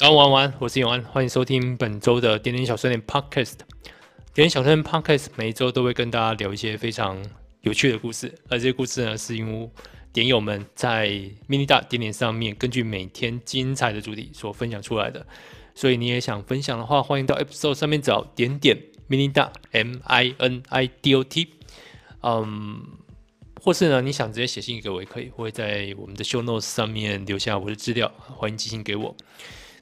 早安，晚安，我是永安，欢迎收听本周的点点小酸点 Podcast。点点小酸点 Podcast 每一周都会跟大家聊一些非常有趣的故事，而这些故事呢，是因为点友们在 mini 大点点上面根据每天精彩的主题所分享出来的。所以你也想分享的话，欢迎到 episode 上面找点点 mini 大 M I N I D O T，嗯，或是呢，你想直接写信给我也可以，我会在我们的 show notes 上面留下我的资料，欢迎寄信给我。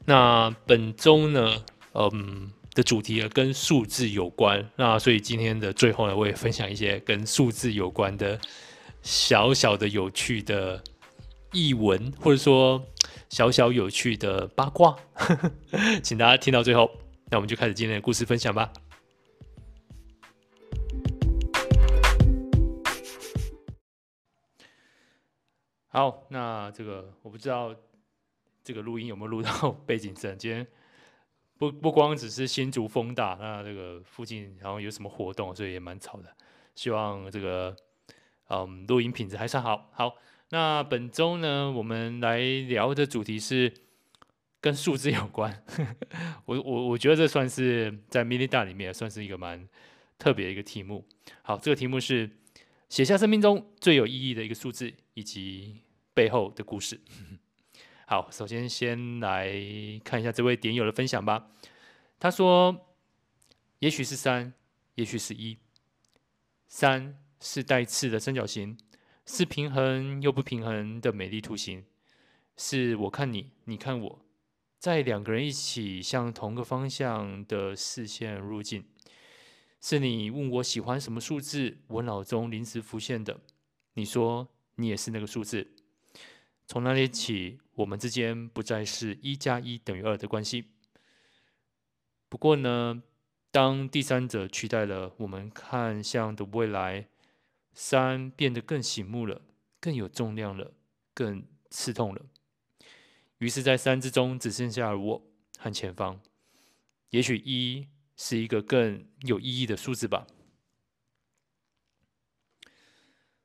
那本周呢，嗯的主题呢跟数字有关，那所以今天的最后呢，我也分享一些跟数字有关的小小的有趣的译文，或者说小小有趣的八卦，请大家听到最后。那我们就开始今天的故事分享吧。好，那这个我不知道。这个录音有没有录到背景声？今天不不光只是新竹风大，那这个附近然后有什么活动，所以也蛮吵的。希望这个嗯录音品质还算好。好，那本周呢，我们来聊的主题是跟数字有关。我我我觉得这算是在 mini 大里面算是一个蛮特别的一个题目。好，这个题目是写下生命中最有意义的一个数字以及背后的故事。好，首先先来看一下这位点友的分享吧。他说：“也许是三，也许是一。三是带刺的三角形，是平衡又不平衡的美丽图形。是我看你，你看我，在两个人一起向同个方向的视线入境。是你问我喜欢什么数字，我脑中临时浮现的。你说你也是那个数字。”从那天起，我们之间不再是一加一等于二的关系。不过呢，当第三者取代了我们看向的未来，三变得更醒目了，更有重量了，更刺痛了。于是，在三之中只剩下了我和前方。也许一是一个更有意义的数字吧。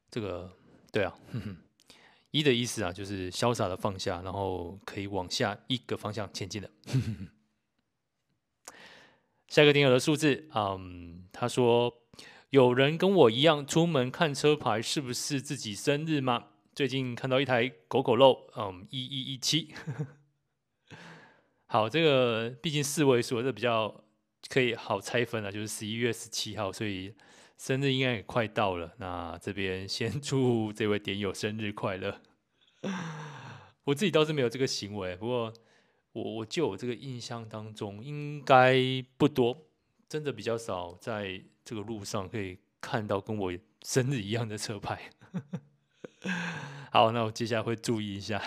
这个，对啊。呵 呵一的意思啊，就是潇洒的放下，然后可以往下一个方向前进的。下一个点友的数字，嗯，他说有人跟我一样出门看车牌，是不是自己生日吗？最近看到一台狗狗肉，嗯，一一一七。好，这个毕竟四位数，这比较可以好拆分啊，就是十一月十七号，所以。生日应该也快到了，那这边先 祝这位点友生日快乐。我自己倒是没有这个行为，不过我我就我这个印象当中应该不多，真的比较少在这个路上可以看到跟我生日一样的车牌。好，那我接下来会注意一下。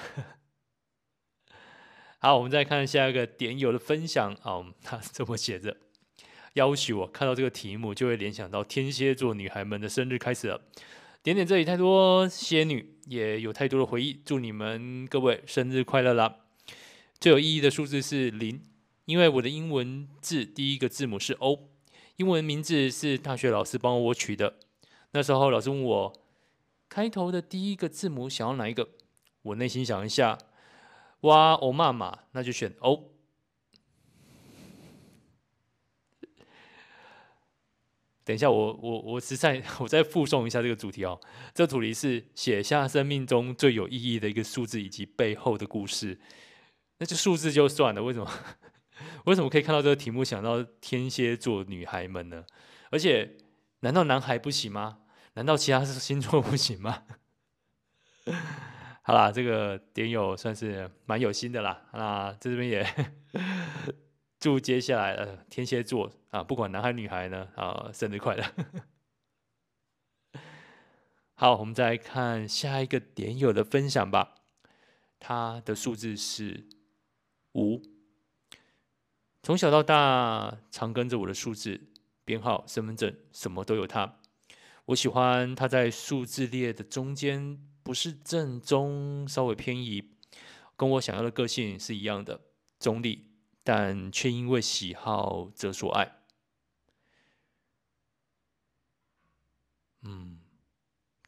好，我们再看下一个点友的分享，哦，他这么写着。要许我看到这个题目，就会联想到天蝎座女孩们的生日开始了。点点这里太多仙女，也有太多的回忆。祝你们各位生日快乐啦！最有意义的数字是零，因为我的英文字第一个字母是 O。英文名字是大学老师帮我取的。那时候老师问我开头的第一个字母想要哪一个，我内心想一下，哇，欧妈妈，那就选 O。等一下我，我我我实在我再复诵一下这个主题哦。这主题是写下生命中最有意义的一个数字以及背后的故事。那这数字就算了，为什么？为什么可以看到这个题目想到天蝎座女孩们呢？而且，难道男孩不行吗？难道其他星座不行吗？好啦，这个点友算是蛮有心的啦。那在这边也。祝接下来呃天蝎座啊，不管男孩女孩呢啊，生日快乐！好，我们再来看下一个点友的分享吧。他的数字是五，从小到大常跟着我的数字编号、身份证，什么都有他。我喜欢他在数字列的中间，不是正中，稍微偏移，跟我想要的个性是一样的，中立。但却因为喜好则所爱。嗯，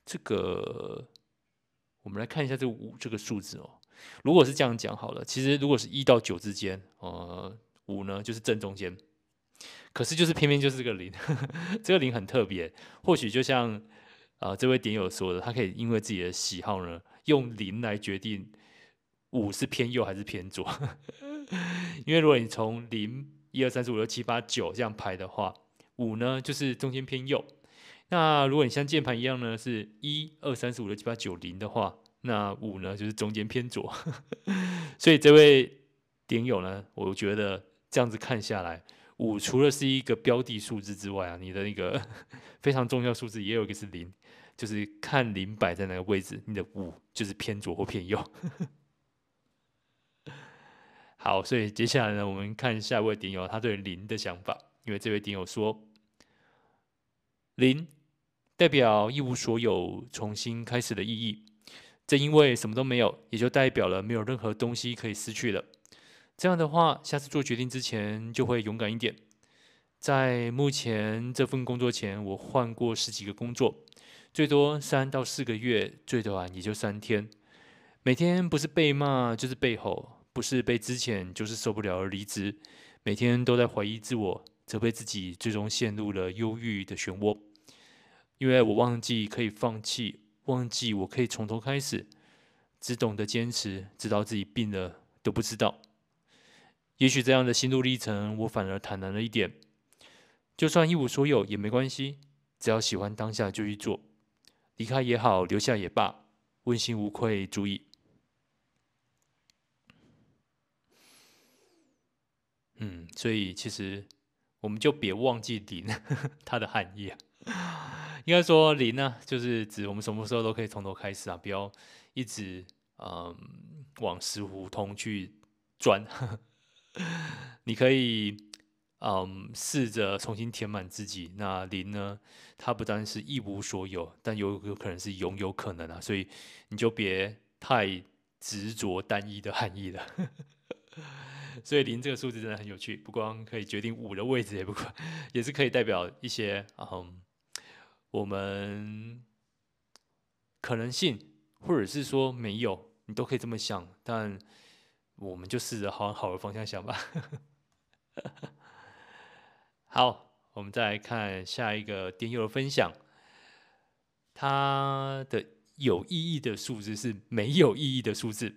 这个我们来看一下这五这个数字哦。如果是这样讲好了，其实如果是一到九之间，呃，五呢就是正中间。可是就是偏偏就是这个零，这个零很特别。或许就像啊、呃、这位点友说的，他可以因为自己的喜好呢，用零来决定五是偏右还是偏左。因为如果你从零一二三四五六七八九这样排的话，五呢就是中间偏右。那如果你像键盘一样呢，是一二三四五六七八九零的话，那五呢就是中间偏左。所以这位点友呢，我觉得这样子看下来，五除了是一个标的数字之外啊，你的那个 非常重要数字也有一个是零，就是看零摆在哪个位置，你的五就是偏左或偏右。好，所以接下来呢，我们看下一位点友他对零的想法，因为这位点友说，零。代表一无所有，重新开始的意义。正因为什么都没有，也就代表了没有任何东西可以失去了。这样的话，下次做决定之前就会勇敢一点。在目前这份工作前，我换过十几个工作，最多三到四个月，最短也就三天。每天不是被骂就是被吼，不是被之前就是受不了而离职。每天都在怀疑自我，责备自己，最终陷入了忧郁的漩涡。因为我忘记可以放弃，忘记我可以从头开始，只懂得坚持，直到自己病了都不知道。也许这样的心路历程，我反而坦然了一点。就算一无所有也没关系，只要喜欢当下就去做，离开也好，留下也罢，问心无愧足矣。嗯，所以其实我们就别忘记零 它的含义啊。应该说零呢，就是指我们什么时候都可以从头开始啊，不要一直嗯往死胡同去钻。你可以嗯试着重新填满自己。那零呢，它不单是一无所有，但有有可能是拥有可能啊，所以你就别太执着单一的含义了。所以零这个数字真的很有趣，不光可以决定五的位置，也不光也是可以代表一些嗯。我们可能性，或者是说没有，你都可以这么想，但我们就试着往好的方向想吧。好，我们再来看下一个点友的分享，他的有意义的数字是没有意义的数字。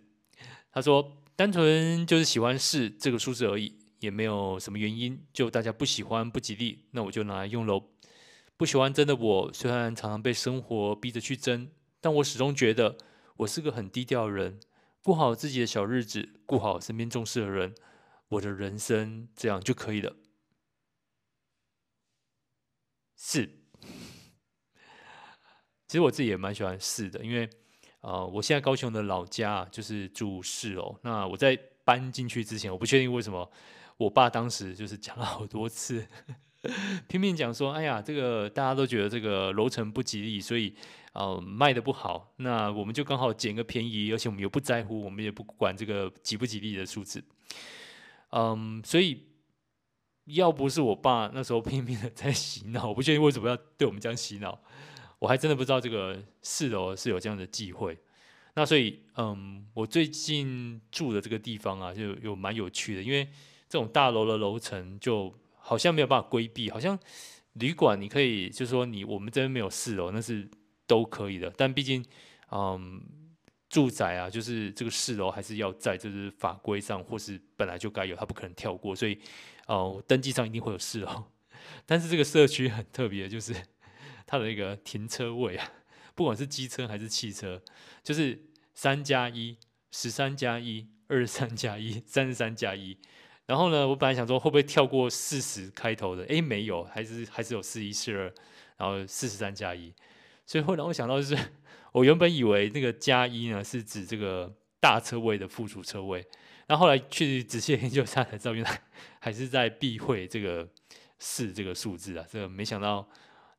他说，单纯就是喜欢试这个数字而已，也没有什么原因，就大家不喜欢不吉利，那我就拿来用喽。不喜欢争的我，虽然常常被生活逼着去争，但我始终觉得我是个很低调的人，过好自己的小日子，过好身边重视的人，我的人生这样就可以了。四，其实我自己也蛮喜欢四的，因为、呃，我现在高雄的老家就是住四楼。那我在搬进去之前，我不确定为什么我爸当时就是讲了好多次。拼命讲说，哎呀，这个大家都觉得这个楼层不吉利，所以呃卖的不好。那我们就刚好捡个便宜，而且我们又不在乎，我们也不管这个吉不吉利的数字。嗯，所以要不是我爸那时候拼命的在洗脑，我不确定为什么要对我们这样洗脑，我还真的不知道这个四楼是有这样的忌讳。那所以嗯，我最近住的这个地方啊，就有蛮有趣的，因为这种大楼的楼层就。好像没有办法规避，好像旅馆你可以，就是说你我们这边没有四楼，那是都可以的。但毕竟，嗯，住宅啊，就是这个四楼还是要在，就是法规上或是本来就该有，它不可能跳过，所以哦，登记上一定会有四楼。但是这个社区很特别，就是它的那个停车位啊，不管是机车还是汽车，就是三加一、十三加一、二十三加一、三十三加一。然后呢，我本来想说会不会跳过四十开头的，诶，没有，还是还是有四一四二，然后四十三加一。所以后来我想到就是，我原本以为那个加一呢是指这个大车位的附属车位，然后后来去仔细研究一下才知道，原来还是在避讳这个四这个数字啊。这个没想到，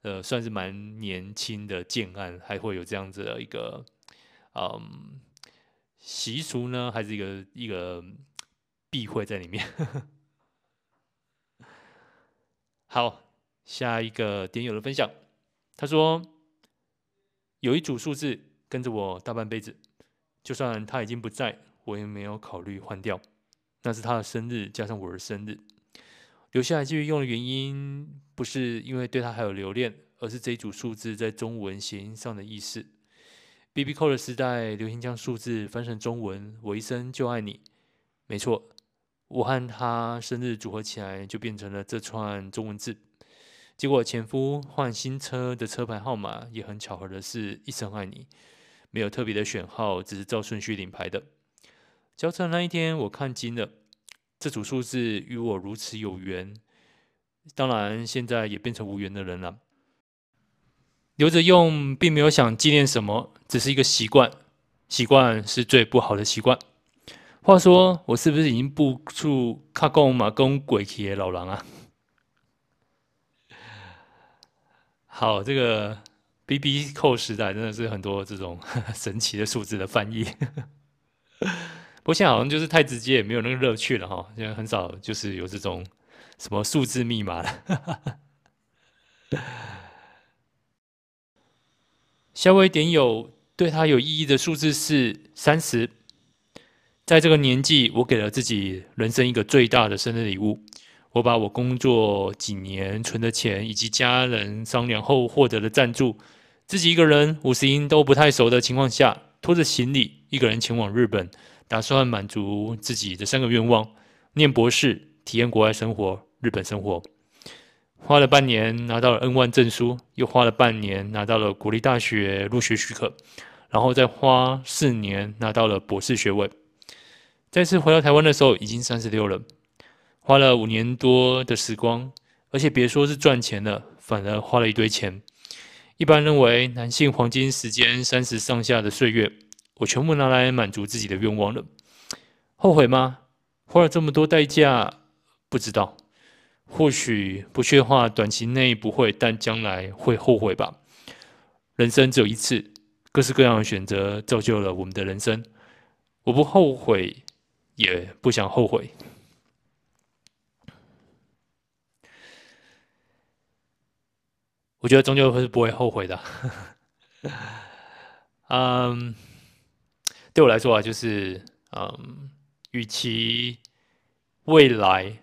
呃，算是蛮年轻的建案，还会有这样子的一个嗯习俗呢，还是一个一个。避讳在里面。好，下一个点友的分享，他说有一组数字跟着我大半辈子，就算他已经不在，我也没有考虑换掉。那是他的生日，加上我的生日，留下来继续用的原因，不是因为对他还有留恋，而是这一组数字在中文谐音上的意思。BB Call 的时代，流行将数字翻成中文，我一生就爱你。没错，我和他生日组合起来，就变成了这串中文字。结果前夫换新车的车牌号码，也很巧合的是一生爱你，没有特别的选号，只是照顺序领牌的。交车那一天，我看清了这组数字与我如此有缘。当然，现在也变成无缘的人了。留着用，并没有想纪念什么，只是一个习惯。习惯是最不好的习惯。话说，我是不是已经步出卡贡马公鬼气的老狼啊？好，这个 B B 扣时代真的是很多这种 神奇的数字的翻译。不过现在好像就是太直接，也没有那个乐趣了哈。现在很少就是有这种什么数字密码了。下位点友对他有意义的数字是三十。在这个年纪，我给了自己人生一个最大的生日礼物。我把我工作几年存的钱，以及家人商量后获得的赞助，自己一个人五十英都不太熟的情况下，拖着行李一个人前往日本。打算满足自己的三个愿望：念博士、体验国外生活、日本生活。花了半年拿到了 N1 证书，又花了半年拿到了国立大学入学许可，然后再花四年拿到了博士学位。再次回到台湾的时候，已经三十六了，花了五年多的时光，而且别说是赚钱了，反而花了一堆钱。一般认为，男性黄金时间三十上下的岁月。我全部拿来满足自己的愿望了，后悔吗？花了这么多代价，不知道。或许不确话，短期内不会，但将来会后悔吧。人生只有一次，各式各样的选择造就了我们的人生。我不后悔，也不想后悔。我觉得终究会是不会后悔的。嗯。对我来说啊，就是嗯，与其未来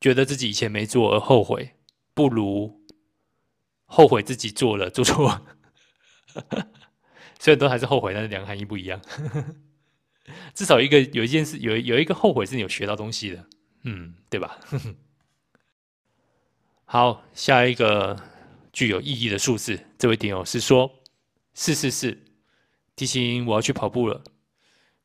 觉得自己以前没做而后悔，不如后悔自己做了做错。虽然都还是后悔，但是两个含义不一样。至少一个有一件事，有有一个后悔是你有学到东西的，嗯，对吧？好，下一个具有意义的数字，这位点友是说四四四。提醒我要去跑步了。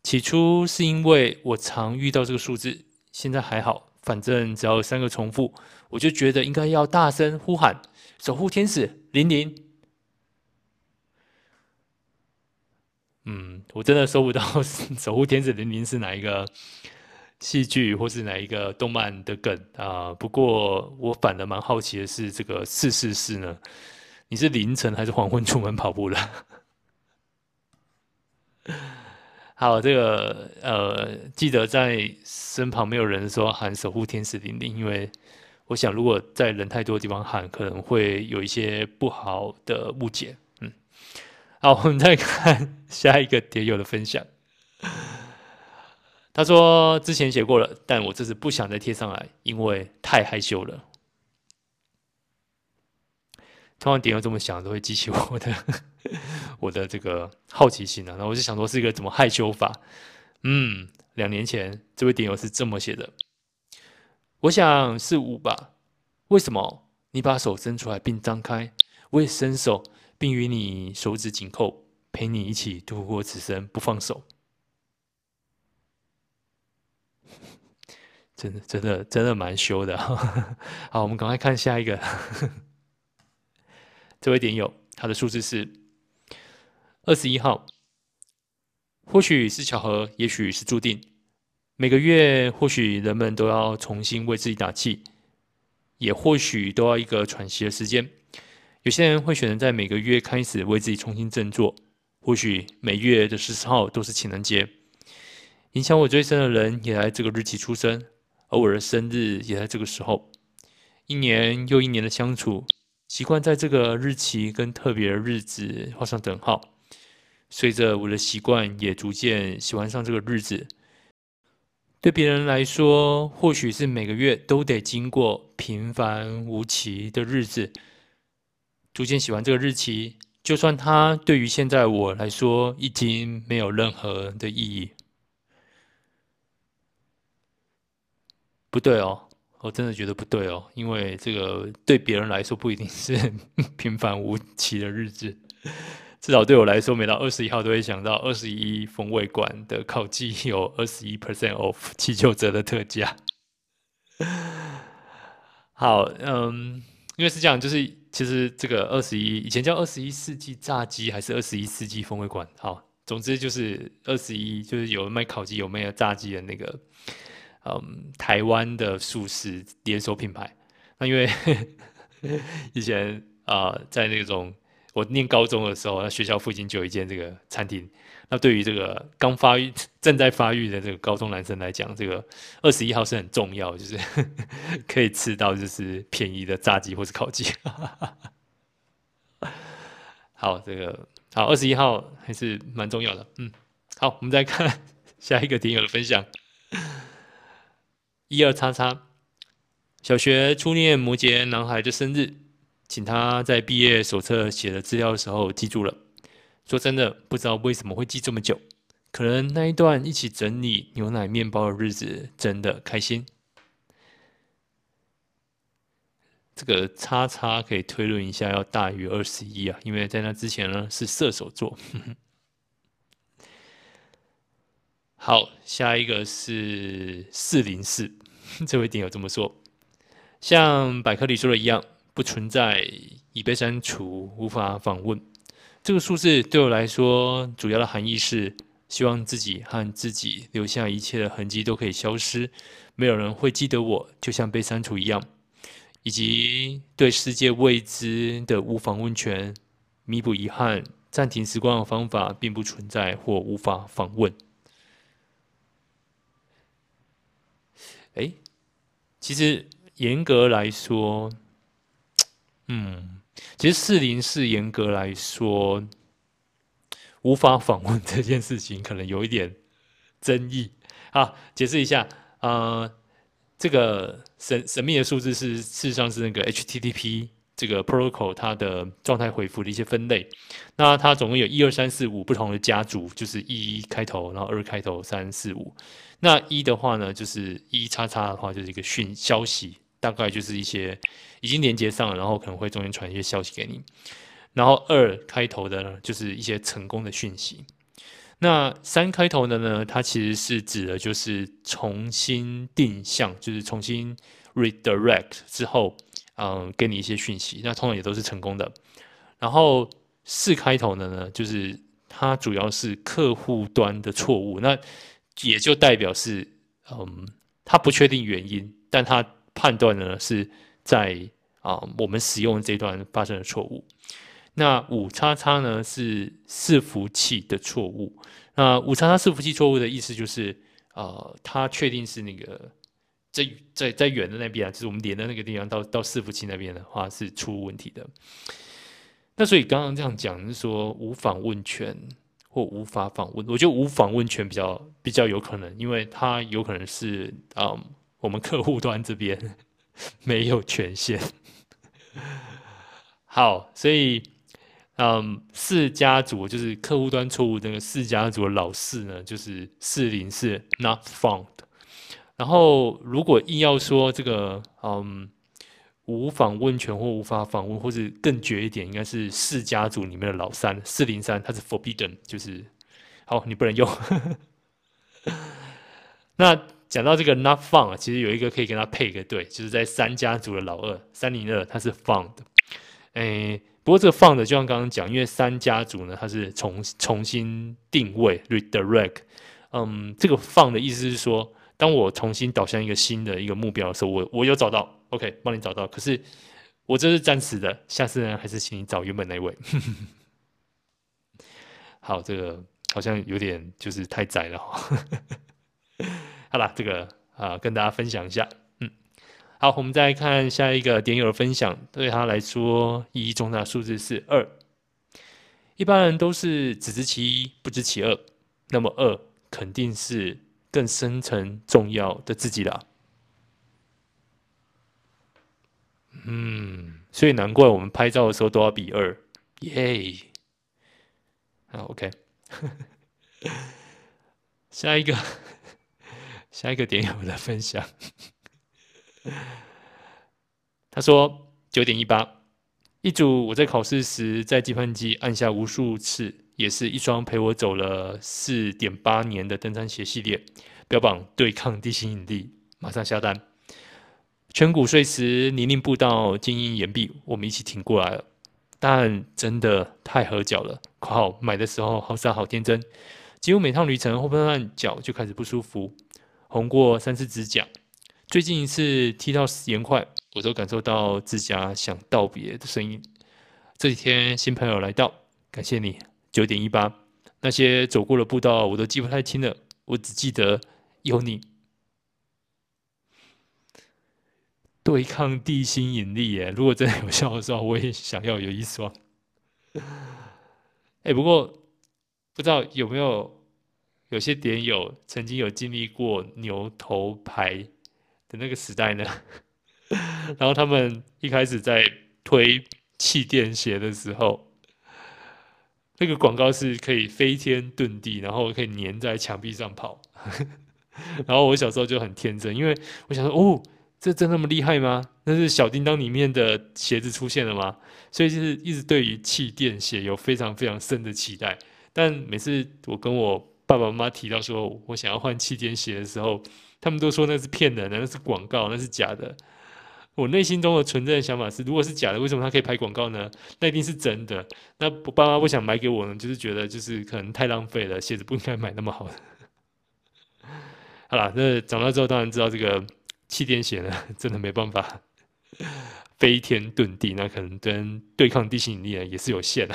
起初是因为我常遇到这个数字，现在还好，反正只要三个重复，我就觉得应该要大声呼喊“守护天使零零”。嗯，我真的收不到 “守护天使零零”是哪一个戏剧或是哪一个动漫的梗啊。不过我反而蛮好奇的是，这个四四四呢？你是凌晨还是黄昏出门跑步的？好，这个呃，记得在身旁没有人说喊“守护天使零零”，因为我想，如果在人太多的地方喊，可能会有一些不好的误解。嗯，好，我们再看 下一个点友的分享。他说之前写过了，但我这次不想再贴上来，因为太害羞了。通常点友这么想，都会激起我的。我的这个好奇心啊，那我就想说是一个怎么害羞法。嗯，两年前这位点友是这么写的，我想是五吧。为什么？你把手伸出来并张开，我也伸手并与你手指紧扣，陪你一起度过此生不放手。真的，真的，真的蛮羞的。好，我们赶快看下一个。这位点友，他的数字是。二十一号，或许是巧合，也许是注定。每个月，或许人们都要重新为自己打气，也或许都要一个喘息的时间。有些人会选择在每个月开始为自己重新振作。或许每月的十四号都是情人节，影响我最深的人也在这个日期出生，而我的生日也在这个时候。一年又一年的相处，习惯在这个日期跟特别的日子画上等号。随着我的习惯，也逐渐喜欢上这个日子。对别人来说，或许是每个月都得经过平凡无奇的日子，逐渐喜欢这个日期。就算它对于现在我来说已经没有任何的意义。不对哦。我真的觉得不对哦，因为这个对别人来说不一定是 平凡无奇的日子，至少对我来说，每到二十一号都会想到二十一风味馆的烤鸡有二十一 percent off 七九折的特价。好，嗯，因为是这样，就是其实这个二十一以前叫二十一世纪炸鸡，还是二十一世纪风味馆？好，总之就是二十一，就是有卖烤鸡有卖炸鸡的那个。嗯，台湾的素食连锁品牌，那因为 以前啊、在那种我念高中的时候，那学校附近就有一间这个餐厅。那对于这个刚发育、正在发育的这个高中男生来讲，这个二十一号是很重要，就是 可以吃到就是便宜的炸鸡或是烤鸡。好，这个好，二十一号还是蛮重要的。嗯，好，我们再看下一个听友的分享。一二叉叉，小学初恋摩羯男孩的生日，请他在毕业手册写的资料的时候记住了。说真的，不知道为什么会记这么久，可能那一段一起整理牛奶面包的日子真的开心。这个叉叉可以推论一下，要大于二十一啊，因为在那之前呢是射手座。好，下一个是四零四。这位点友这么说，像百科里说的一样，不存在已被删除、无法访问。这个数字对我来说，主要的含义是希望自己和自己留下一切的痕迹都可以消失，没有人会记得我，就像被删除一样。以及对世界未知的无访问权，弥补遗憾、暂停时光的方法并不存在或无法访问。哎。其实严格来说，嗯，其实四零四严格来说无法访问这件事情，可能有一点争议。好，解释一下，呃，这个神神秘的数字是事实上是那个 HTTP 这个 protocol 它的状态回复的一些分类。那它总共有一二三四五不同的家族，就是一开头，然后二开头，三四五。那一的话呢，就是一叉叉的话，就是一个讯消息，大概就是一些已经连接上了，然后可能会中间传一些消息给你。然后二开头的呢，就是一些成功的讯息。那三开头的呢，它其实是指的就是重新定向，就是重新 redirect 之后，嗯，给你一些讯息。那通常也都是成功的。然后四开头的呢，就是它主要是客户端的错误。那也就代表是，嗯，他不确定原因，但他判断呢是在啊、我们使用这段发生的错误。那五叉叉呢是伺服器的错误。那五叉叉伺服器错误的意思就是，呃，它确定是那个在在在远的那边啊，就是我们连的那个地方到到伺服器那边的话是出问题的。那所以刚刚这样讲是说无访问权。或无法访问，我觉得无访问权比较比较有可能，因为它有可能是嗯，我们客户端这边没有权限。好，所以嗯，四家族就是客户端错误那个四家族的老四呢，就是四零四 not found。然后如果硬要说这个嗯。无访问权或无法访问，或是更绝一点，应该是四家族里面的老三四零三，它是 forbidden，就是好，你不能用。那讲到这个 not found，其实有一个可以跟他配一个对，就是在三家族的老二三零二，他是 found。诶，不过这个 found 就像刚刚讲，因为三家族呢，它是重重新定位 redirect。嗯，这个 found 的意思是说，当我重新导向一个新的一个目标的时候，我我有找到。OK，帮你找到。可是我这是暂时的，下次呢还是请你找原本那位。好，这个好像有点就是太窄了哈。好了，这个啊跟大家分享一下。嗯，好，我们再看下一个点友的分享，对他来说意义重大数字是二。一般人都是只知其一，不知其二，那么二肯定是更深层重要的自己啦。嗯，所以难怪我们拍照的时候都要比二，耶！好，OK，下一个，下一个点友的分享，他说九点一八，一组我在考试时在计算机按下无数次，也是一双陪我走了四点八年的登山鞋系列，标榜对抗地心引力，马上下单。全谷碎石、泥泞步道、坚硬岩壁，我们一起挺过来了。但真的太合脚了。括号买的时候好傻好天真，几乎每趟旅程后半段脚就开始不舒服，红过三次指甲。最近一次踢到岩块，我都感受到指甲想道别的声音。这几天新朋友来到，感谢你九点一八。那些走过的步道我都记不太清了，我只记得有你。对抗地心引力耶！如果真的有效的时候，我也想要有一双。哎，不过不知道有没有有些点友曾经有经历过牛头牌的那个时代呢？然后他们一开始在推气垫鞋的时候，那个广告是可以飞天遁地，然后可以粘在墙壁上跑。然后我小时候就很天真，因为我想说哦。这真那么厉害吗？那是小叮当里面的鞋子出现了吗？所以就是一直对于气垫鞋有非常非常深的期待。但每次我跟我爸爸妈妈提到说我想要换气垫鞋的时候，他们都说那是骗人的，那是广告，那是假的。我内心中的存在的想法是：如果是假的，为什么他可以拍广告呢？那一定是真的。那我爸妈不想买给我呢，就是觉得就是可能太浪费了，鞋子不应该买那么好的。好了，那长大之后当然知道这个。气垫鞋呢，真的没办法飞天遁地，那可能跟对抗地心引力呢也是有限的。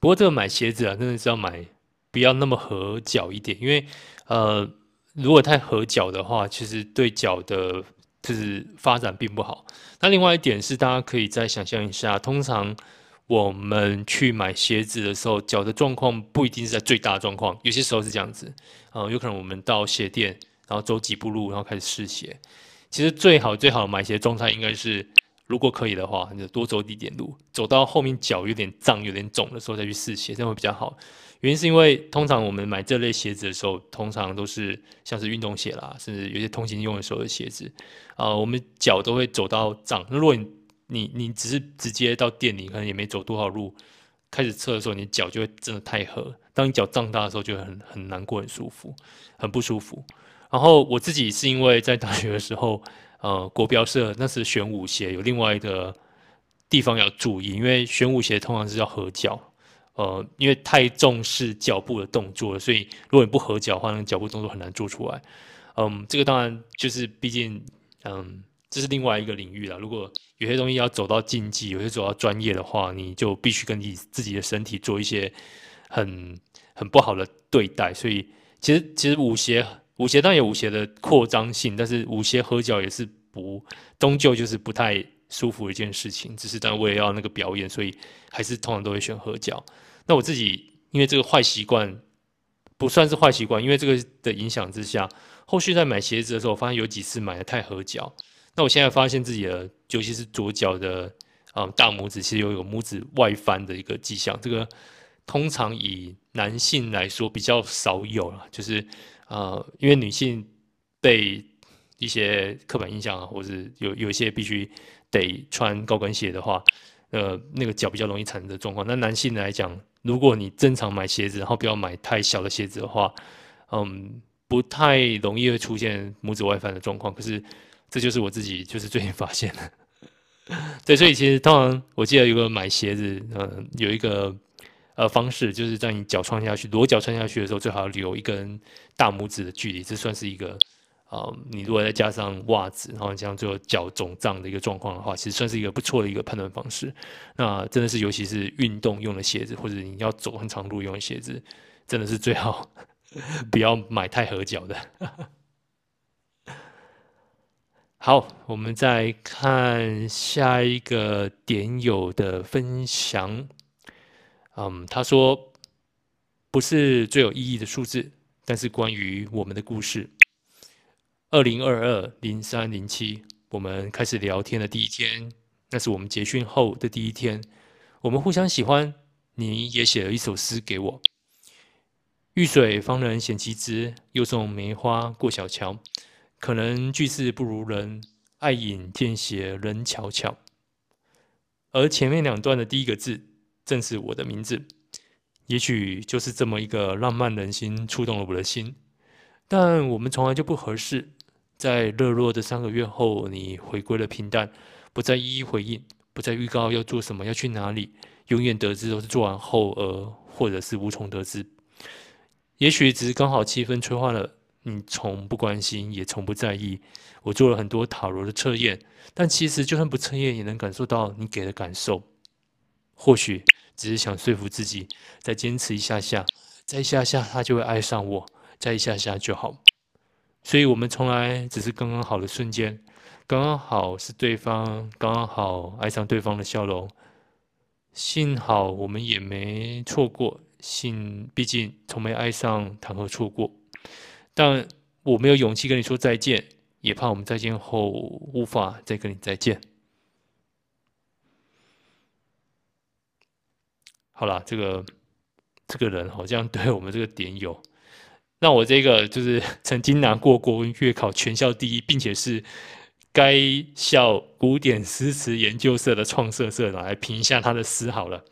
不过这个买鞋子啊，真的是要买不要那么合脚一点，因为呃，如果太合脚的话，其实对脚的就是发展并不好。那另外一点是，大家可以再想象一下，通常我们去买鞋子的时候，脚的状况不一定是在最大状况，有些时候是这样子，呃，有可能我们到鞋店。然后走几步路，然后开始试鞋。其实最好最好买鞋状态应该是，如果可以的话，你就多走一点路，走到后面脚有点胀、有点肿的时候再去试鞋，这样会比较好。原因是因为通常我们买这类鞋子的时候，通常都是像是运动鞋啦，甚至有些通勤用的时候的鞋子，啊、我们脚都会走到胀。如果你你你只是直接到店里，可能也没走多少路，开始测的时候，你脚就会真的太合。当你脚胀大的时候，就很很难过、很舒服、很不舒服。然后我自己是因为在大学的时候，呃，国标社那是玄武鞋有另外一个地方要注意，因为玄武鞋通常是要合脚，呃，因为太重视脚步的动作了，所以如果你不合脚的话，那脚步动作很难做出来。嗯，这个当然就是毕竟，嗯，这是另外一个领域了。如果有些东西要走到竞技，有些走到专业的话，你就必须跟你自己的身体做一些很很不好的对待。所以其实其实舞鞋。舞鞋当然有舞鞋的扩张性，但是舞鞋合脚也是不，终究就是不太舒服一件事情。只是当然我也要那个表演，所以还是通常都会选合脚。那我自己因为这个坏习惯不算是坏习惯，因为这个的影响之下，后续在买鞋子的时候，我发现有几次买的太合脚。那我现在发现自己的，尤其是左脚的、嗯、大拇指，其实有一个拇指外翻的一个迹象。这个通常以男性来说比较少有了，就是。呃，因为女性被一些刻板印象啊，或者是有有一些必须得穿高跟鞋的话，呃，那个脚比较容易产生的状况。那男性来讲，如果你正常买鞋子，然后不要买太小的鞋子的话，嗯，不太容易会出现拇指外翻的状况。可是这就是我自己就是最近发现的。对，所以其实通常我记得有个买鞋子，嗯、呃，有一个。呃，方式就是在你脚穿下去，裸脚穿下去的时候，最好留一根大拇指的距离，这算是一个，啊、你如果再加上袜子，然后这样最后脚肿胀的一个状况的话，其实算是一个不错的一个判断方式。那真的是，尤其是运动用的鞋子，或者你要走很长路用的鞋子，真的是最好 不要买太合脚的。好，我们再看下一个点友的分享。嗯，他说不是最有意义的数字，但是关于我们的故事。二零二二零三零七，我们开始聊天的第一天，那是我们结训后的第一天。我们互相喜欢，你也写了一首诗给我。遇水方能显其质，又送梅花过小桥。可能句式不如人，爱饮见血人悄悄。而前面两段的第一个字。正是我的名字，也许就是这么一个浪漫人心触动了我的心，但我们从来就不合适。在热络的三个月后，你回归了平淡，不再一一回应，不再预告要做什么，要去哪里，永远得知都是做完后，而或者是无从得知。也许只是刚好气氛催化了，你从不关心，也从不在意。我做了很多塔罗的测验，但其实就算不测验，也能感受到你给的感受。或许只是想说服自己，再坚持一下下，再一下下，他就会爱上我，再一下下就好。所以，我们从来只是刚刚好的瞬间，刚刚好是对方刚刚好爱上对方的笑容。幸好我们也没错过，幸毕竟从没爱上，谈何错过？但我没有勇气跟你说再见，也怕我们再见后无法再跟你再见。好了，这个这个人好像对我们这个点有，那我这个就是 曾经拿过国文月考全校第一，并且是该校古典诗词研究社的创社社长来评一下他的诗好了。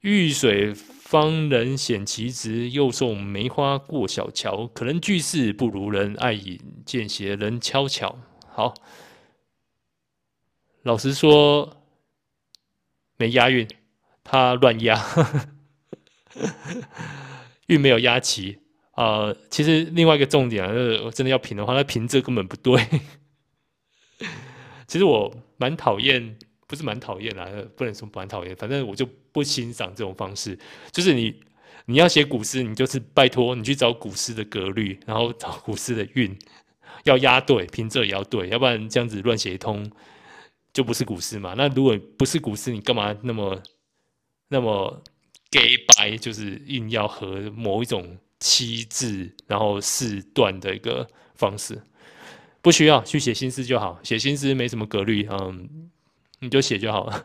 遇水方能显其直，又送梅花过小桥。可能句式不如人，爱饮见血人悄悄。好，老实说没押韵。他乱押，韵没有押齐。呃，其实另外一个重点啊，就是我真的要评的话，那评这根本不对。其实我蛮讨厌，不是蛮讨厌啦，不能说蛮讨厌，反正我就不欣赏这种方式。就是你你要写古诗，你就是拜托你去找古诗的格律，然后找古诗的韵，要押对，平仄也要对，要不然这样子乱写一通就不是古诗嘛。那如果不是古诗，你干嘛那么？那么给白就是硬要和某一种七字，然后四段的一个方式，不需要去写新诗就好，写新诗没什么格律，嗯，你就写就好了。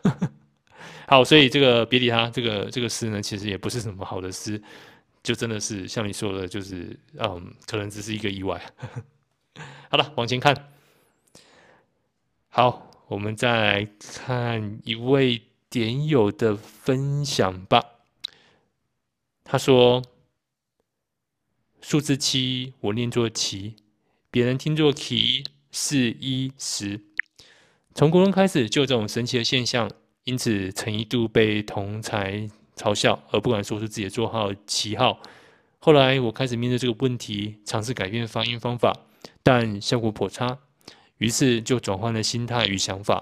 好，所以这个别理他，这个这个诗呢，其实也不是什么好的诗，就真的是像你说的，就是嗯，可能只是一个意外。好了，往前看，好，我们再来看一位。点友的分享吧。他说：“数字七，我念作奇，别人听作奇，四一十。从国中开始就有这种神奇的现象，因此曾一度被同侪嘲笑，而不敢说出自己的座号旗号。后来我开始面对这个问题，尝试改变发音方法，但效果颇差，于是就转换了心态与想法。”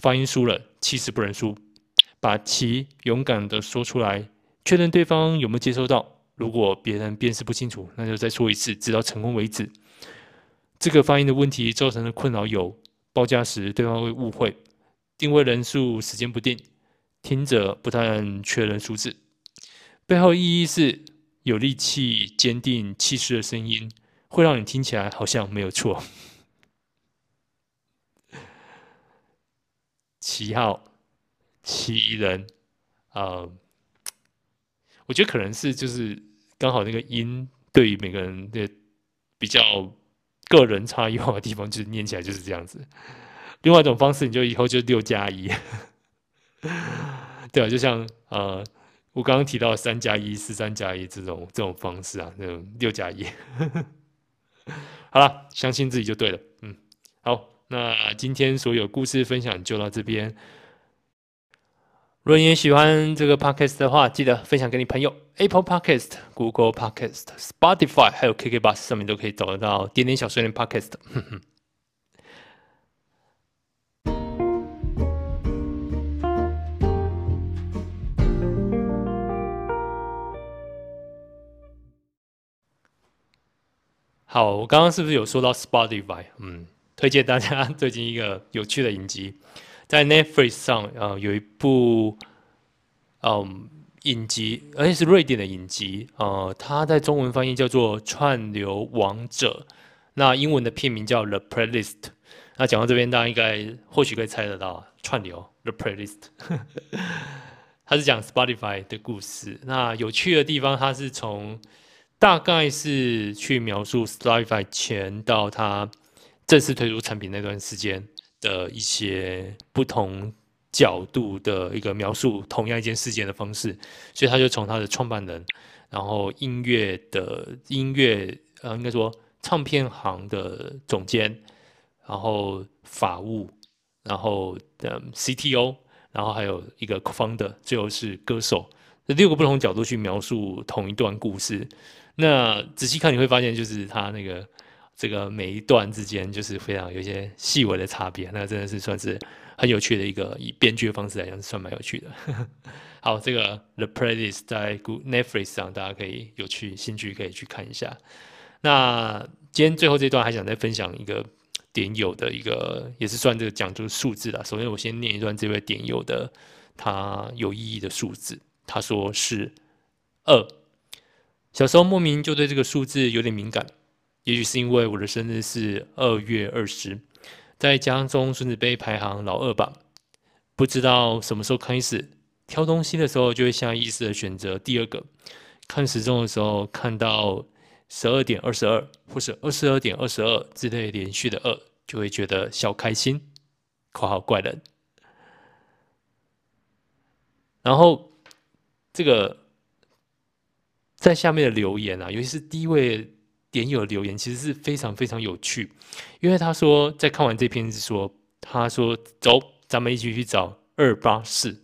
发音输了，气势不能输，把其勇敢的说出来，确认对方有没有接收到。如果别人辨识不清楚，那就再说一次，直到成功为止。这个发音的问题造成的困扰有：报价时对方会误会，定位人数时间不定，听者不太确认数字，背后意义是有力气、坚定、气势的声音，会让你听起来好像没有错。七号，七人，呃，我觉得可能是就是刚好那个音对于每个人的比较个人差异化的地方，就是念起来就是这样子。另外一种方式，你就以后就六加一，对啊，就像呃，我刚刚提到三加一、四三加一这种这种方式啊，那种六加一。好了，相信自己就对了，嗯，好。那今天所有故事分享就到这边。如果你也喜欢这个 podcast 的话，记得分享给你朋友。Apple Podcast、Google Podcast、Spotify 还有 KK Bus 上面都可以找得到点点小碎念 podcast。好，我刚刚是不是有说到 Spotify？嗯。推荐大家最近一个有趣的影集，在 Netflix 上呃有一部嗯影集，而且是瑞典的影集，呃，它在中文翻译叫做《串流王者》，那英文的片名叫《The Playlist》。那讲到这边，大家应该或许可以猜得到，串流 The Playlist，它是讲 Spotify 的故事。那有趣的地方，它是从大概是去描述 Spotify 前到它正式推出产品那段时间的一些不同角度的一个描述同样一件事件的方式。所以他就从他的创办人，然后音乐的音乐呃，应该说唱片行的总监。然后法务，然后的 CTO，然后还有一个 founder，最后是歌手，这六个不同角度去描述同一段故事。那仔细看你会发现，就是他那个这个每一段之间，就是非常有一些细微的差别。那真的是算是很有趣的一个以编剧的方式来讲，是算蛮有趣的。好，这个 The Playlist 在 Netflix 上，大家可以有趣兴趣可以去看一下。那今天最后这段还想再分享一个。点友的一个也是算这个讲究数字啦。首先，我先念一段这位点友的他有意义的数字。他说是二。小时候莫名就对这个数字有点敏感，也许是因为我的生日是二月二十，在家中孙子辈排行老二吧。不知道什么时候开始挑东西的时候，就会下意识的选择第二个。看时钟的时候，看到。十二点二十二，或是二十二点二十二之类连续的二，就会觉得小开心。括号怪人。然后这个在下面的留言啊，尤其是第一位点友留言，其实是非常非常有趣，因为他说在看完这篇是说，他说走，咱们一起去找二八四。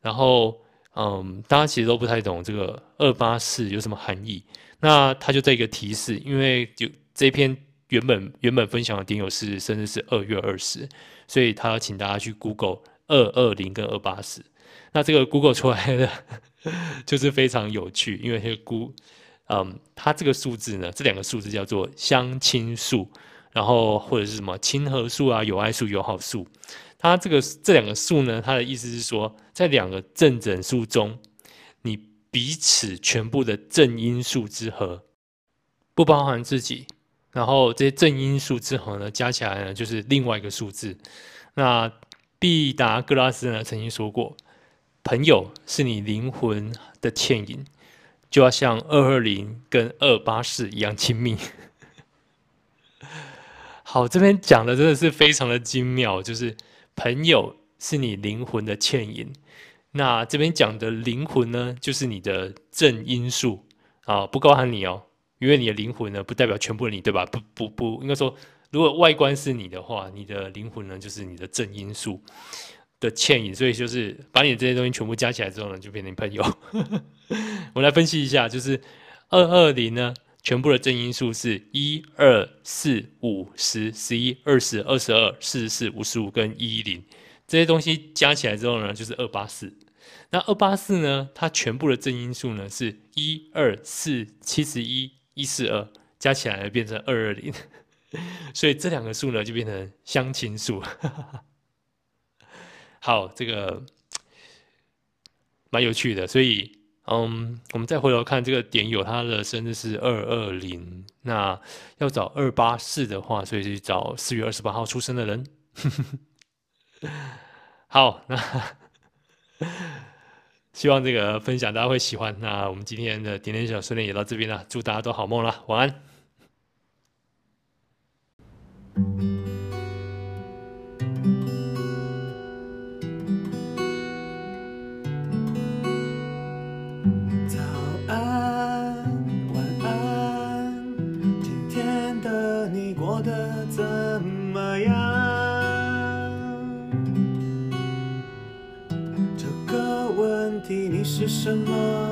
然后嗯，大家其实都不太懂这个二八四有什么含义。那他就这一个提示，因为就这篇原本原本分享的点友是生日是二月二十，所以他要请大家去 Google 二二零跟二八四。那这个 Google 出来的 就是非常有趣，因为这个估，嗯，它这个数字呢，这两个数字叫做相亲数，然后或者是什么亲和数啊、友爱数、友好数。它这个这两个数呢，它的意思是说，在两个正整数中，你。彼此全部的正因数之和，不包含自己，然后这些正因数之和呢，加起来呢就是另外一个数字。那毕达哥拉斯呢曾经说过，朋友是你灵魂的倩影，就要像二二零跟二八四一样亲密。好，这边讲的真的是非常的精妙，就是朋友是你灵魂的牵引。那这边讲的灵魂呢，就是你的正因素啊，不包含你哦，因为你的灵魂呢，不代表全部的你，对吧？不不不，应该说，如果外观是你的话，你的灵魂呢，就是你的正因素的牵引，所以就是把你的这些东西全部加起来之后呢，就变成朋友。我来分析一下，就是二二零呢，全部的正因数是一二四五十十一二十二十二四十四五十五跟一一零。这些东西加起来之后呢，就是二八四。那二八四呢，它全部的正因数呢是一二四七十一一四二，加起来变成二二零。所以这两个数呢就变成相亲数。好，这个蛮有趣的。所以，嗯，我们再回头看这个点友，他的生日是二二零。那要找二八四的话，所以去找四月二十八号出生的人。好，那 希望这个分享大家会喜欢。那我们今天的点点小训练也到这边了，祝大家都好梦了，晚安。什么